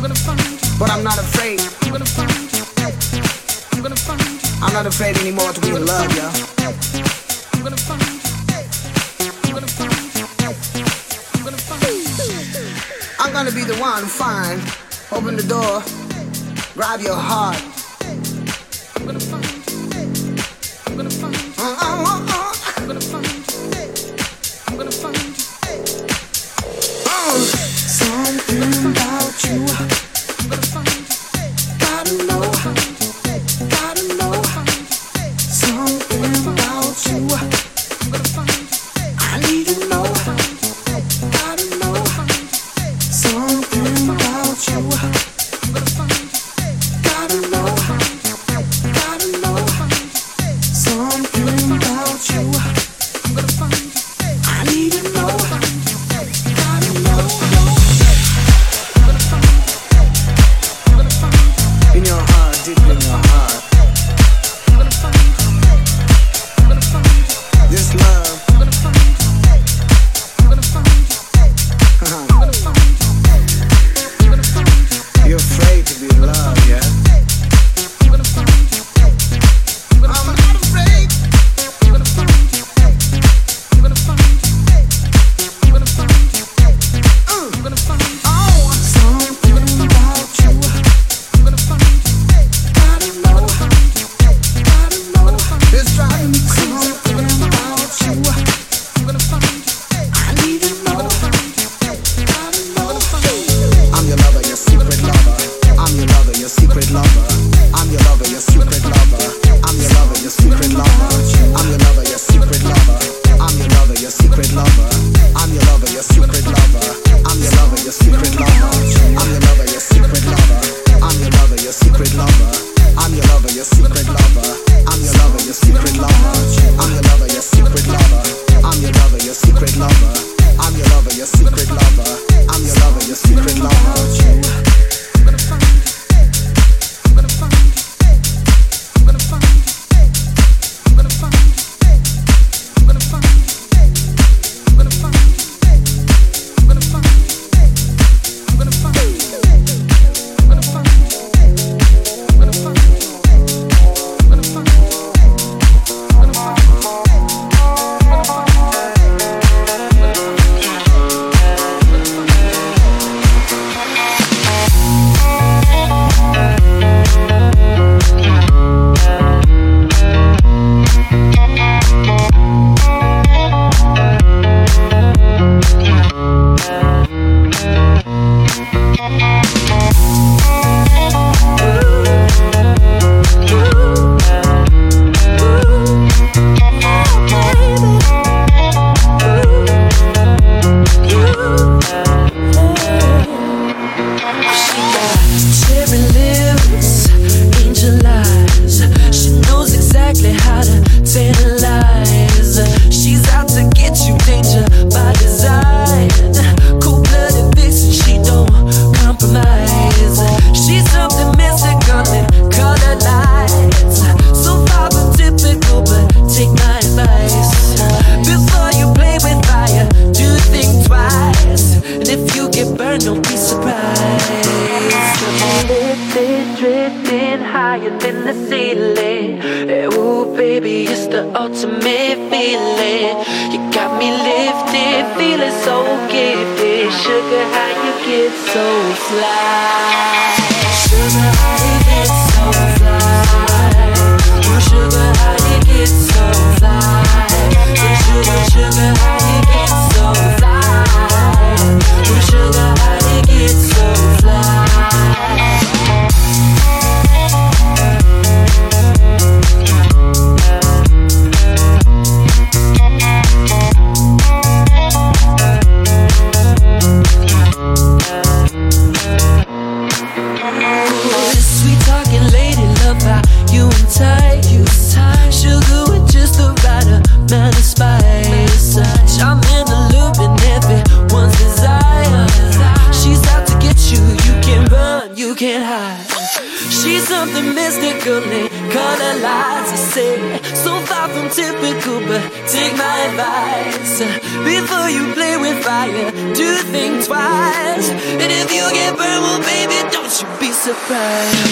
I'm gonna find you. But I'm not afraid. I'm gonna find. I'm gonna find. I'm not afraid anymore to be in love, I'm gonna find. I'm gonna find. I'm gonna be the one to find. Open the door. Grab your heart. Sugar, so you get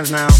Let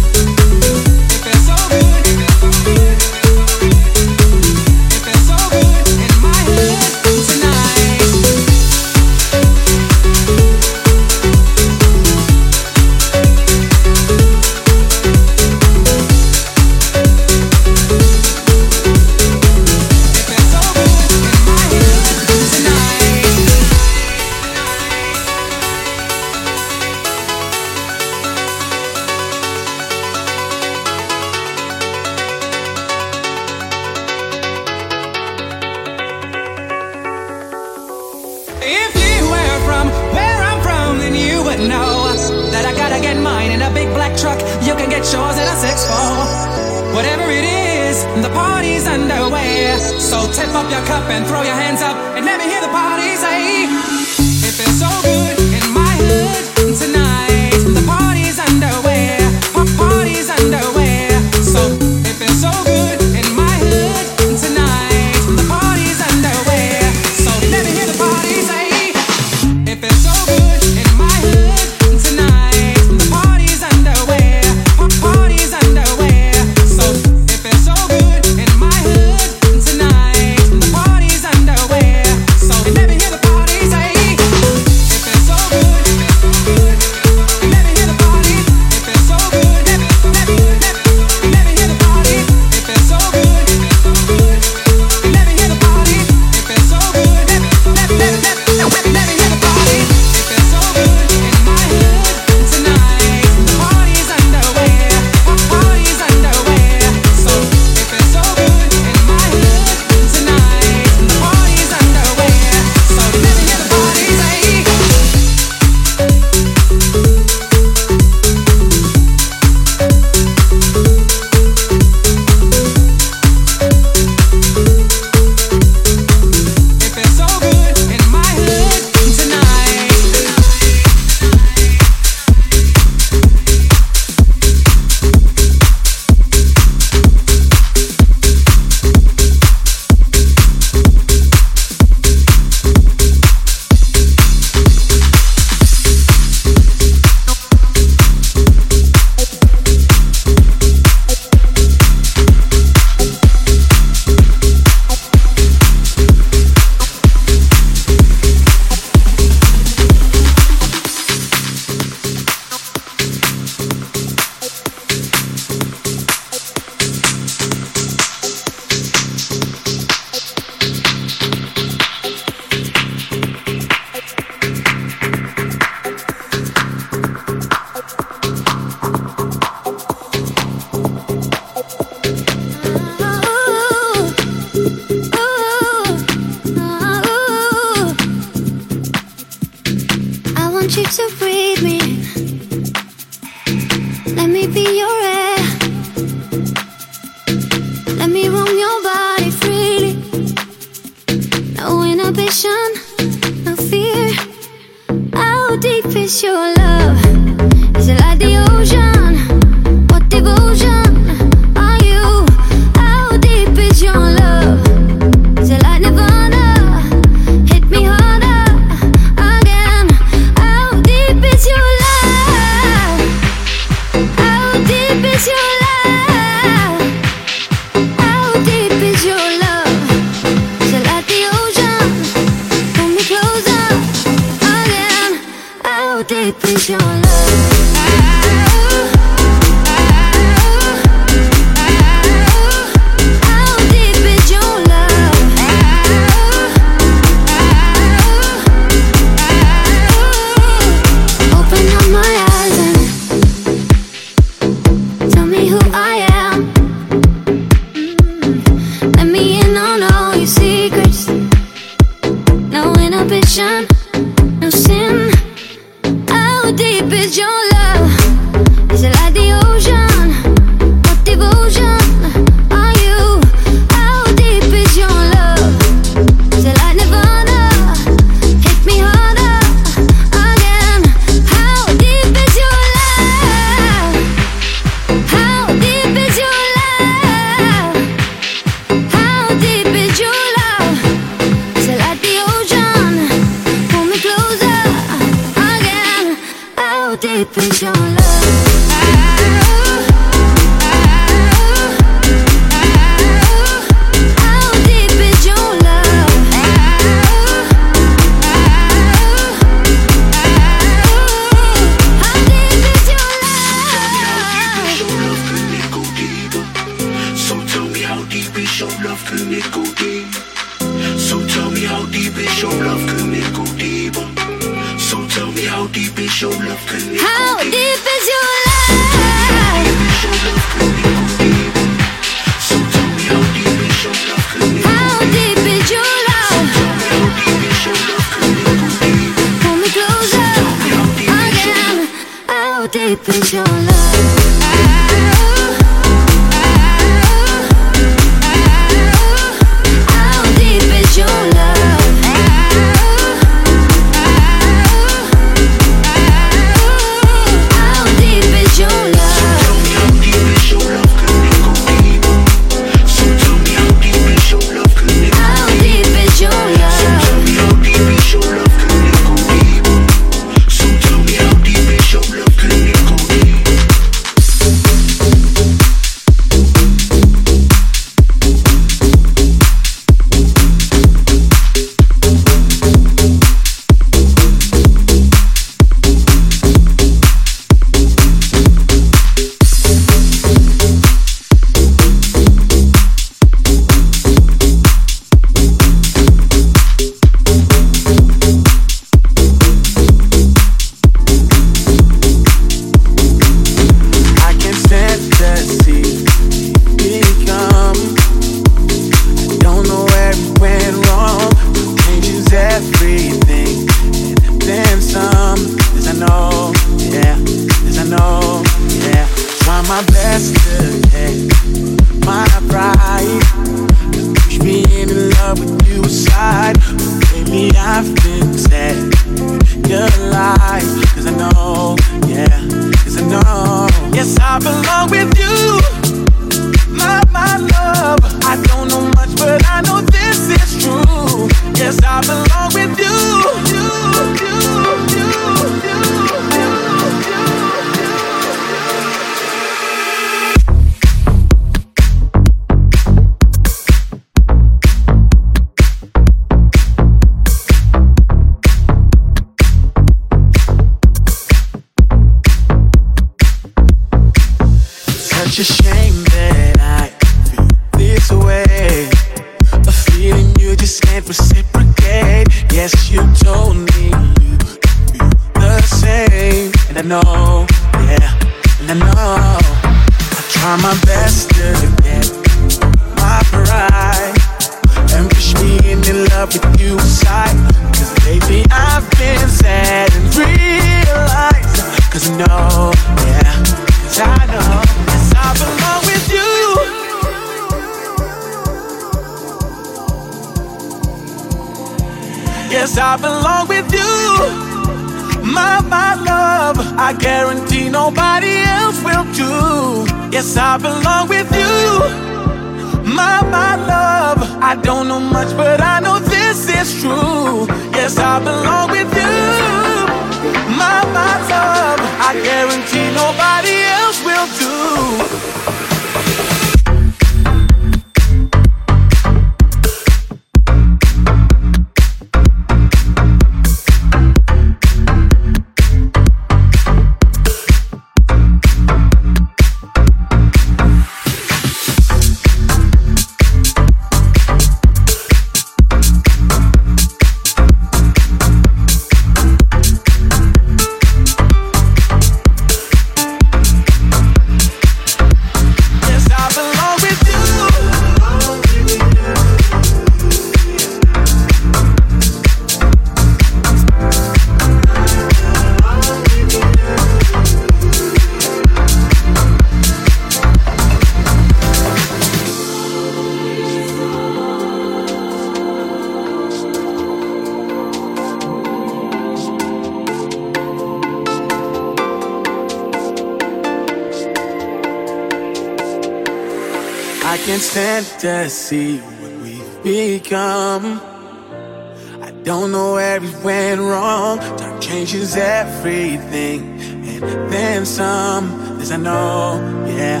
Everything, and then some. This I know, yeah.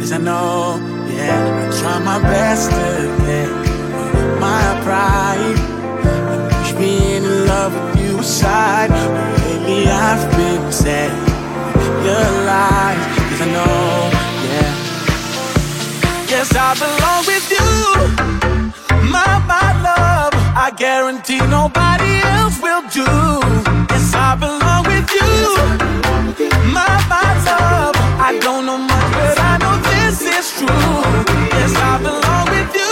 This I know, yeah. I try my best to get my pride. I wish being in love with you aside. But I've been sad. Your lies, cause I know yeah. Yes, I belong with you. My, my love, I guarantee nobody else will do. I belong with you. My, my love, I don't know much, but I know this is true. Yes, I belong with you.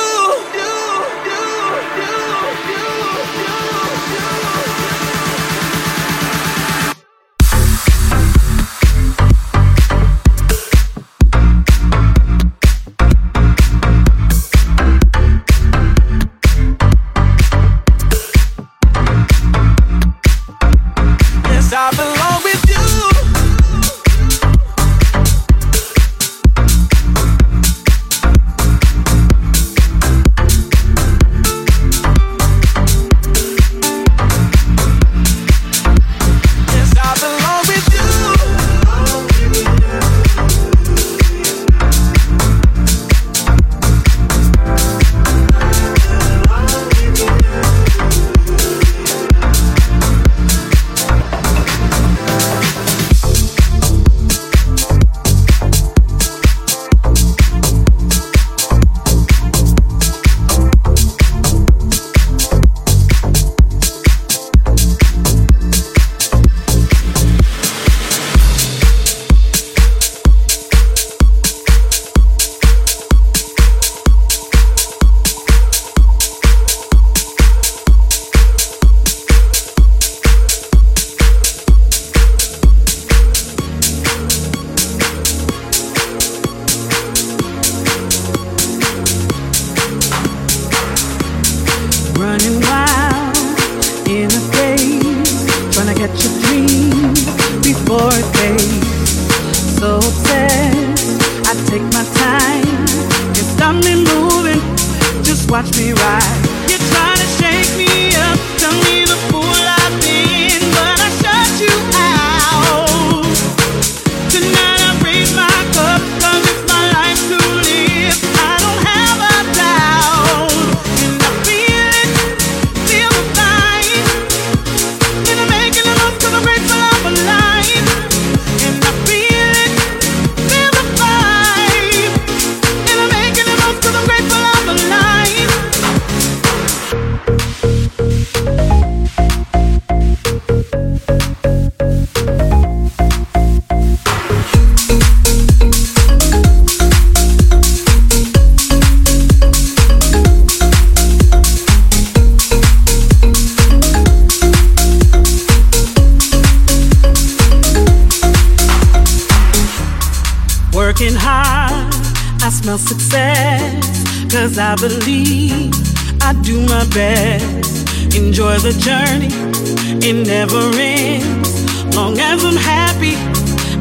never ends. Long as I'm happy,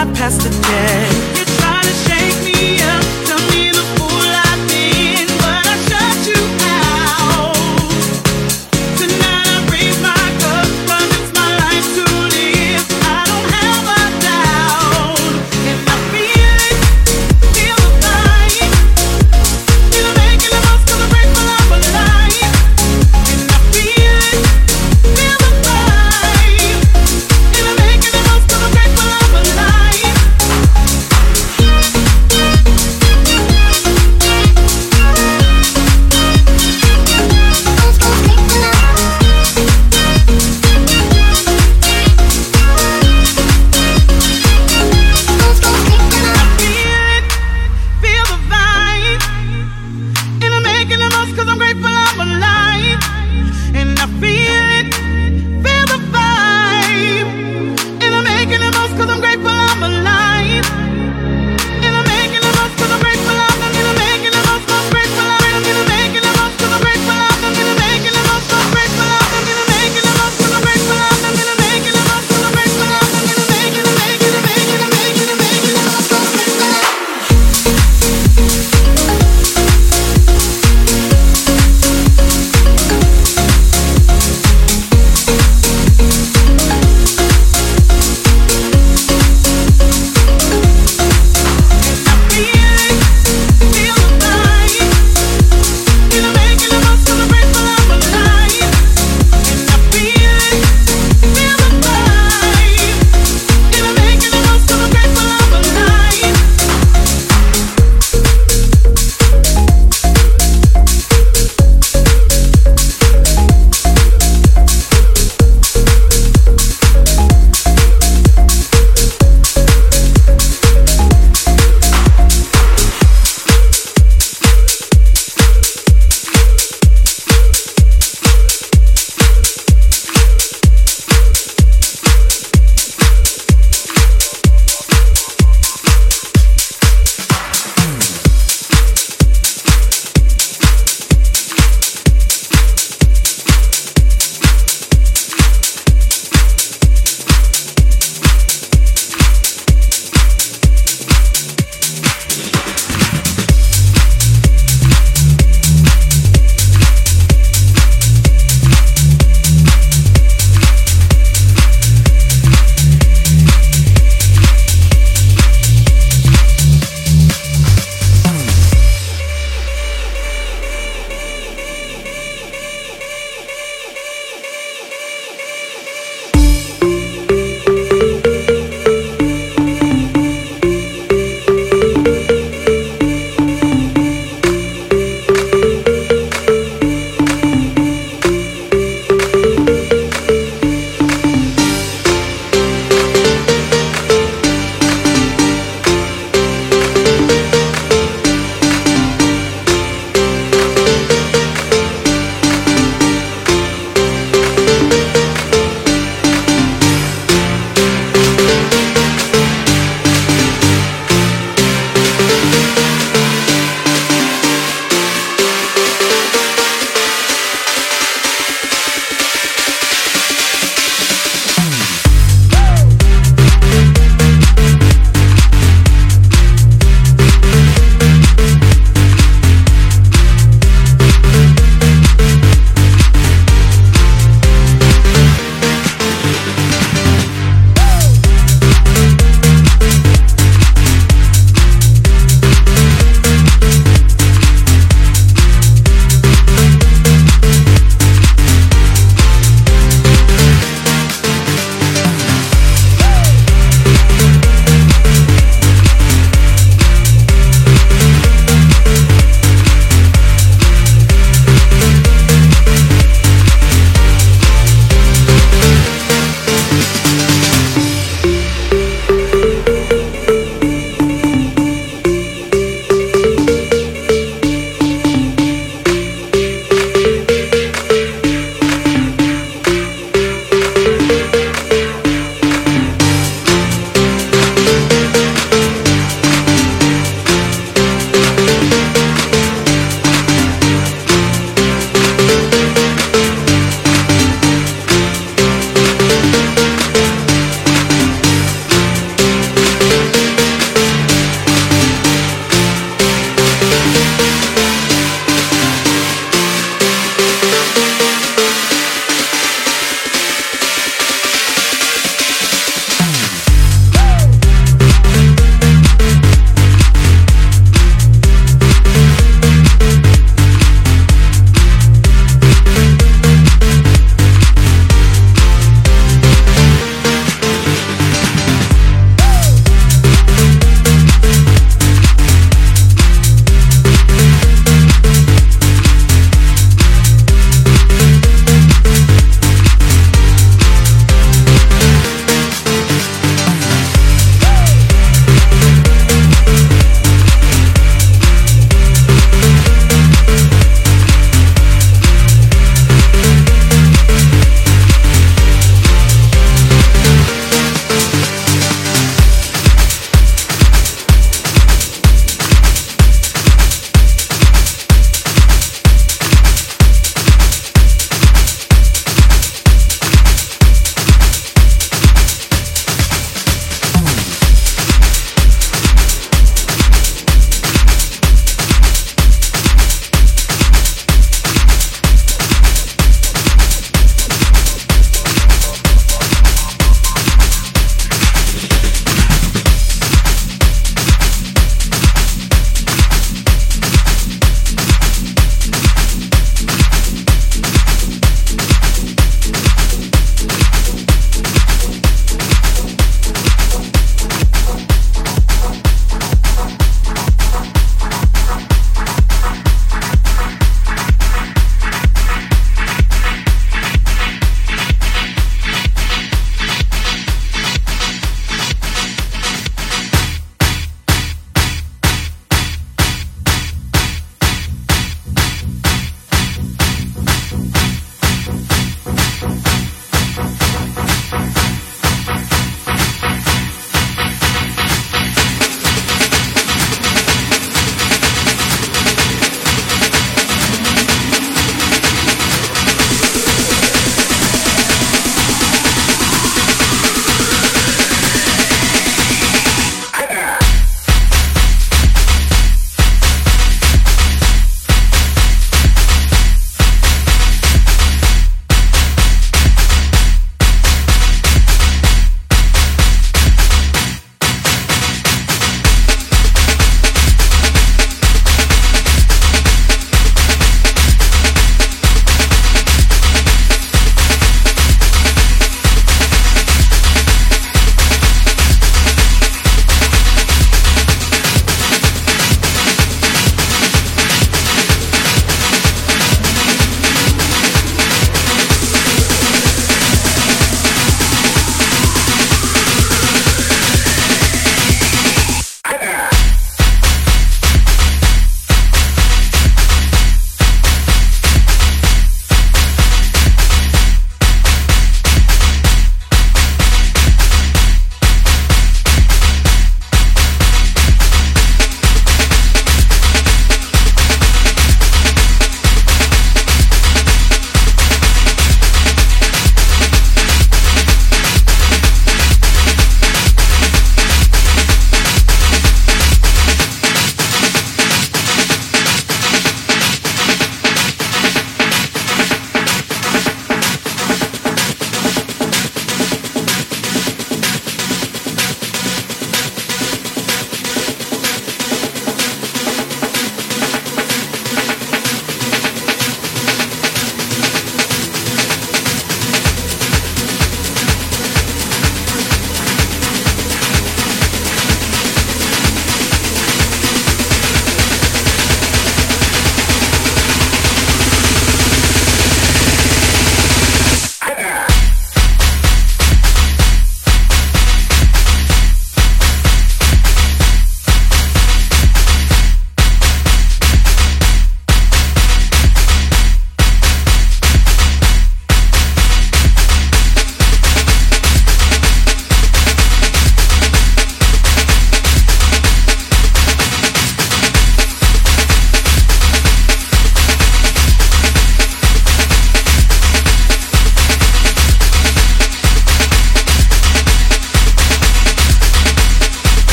I pass the day. You try to shake me up, tell me the fool I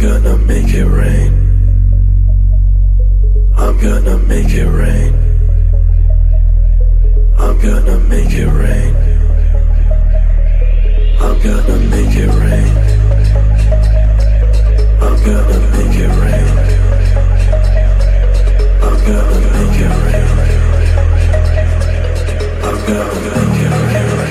gonna make it rain. I'm gonna make it rain. I'm gonna make it rain. I'm gonna make it rain. I'm gonna make it rain. I'm gonna make it rain. I'm gonna make it rain.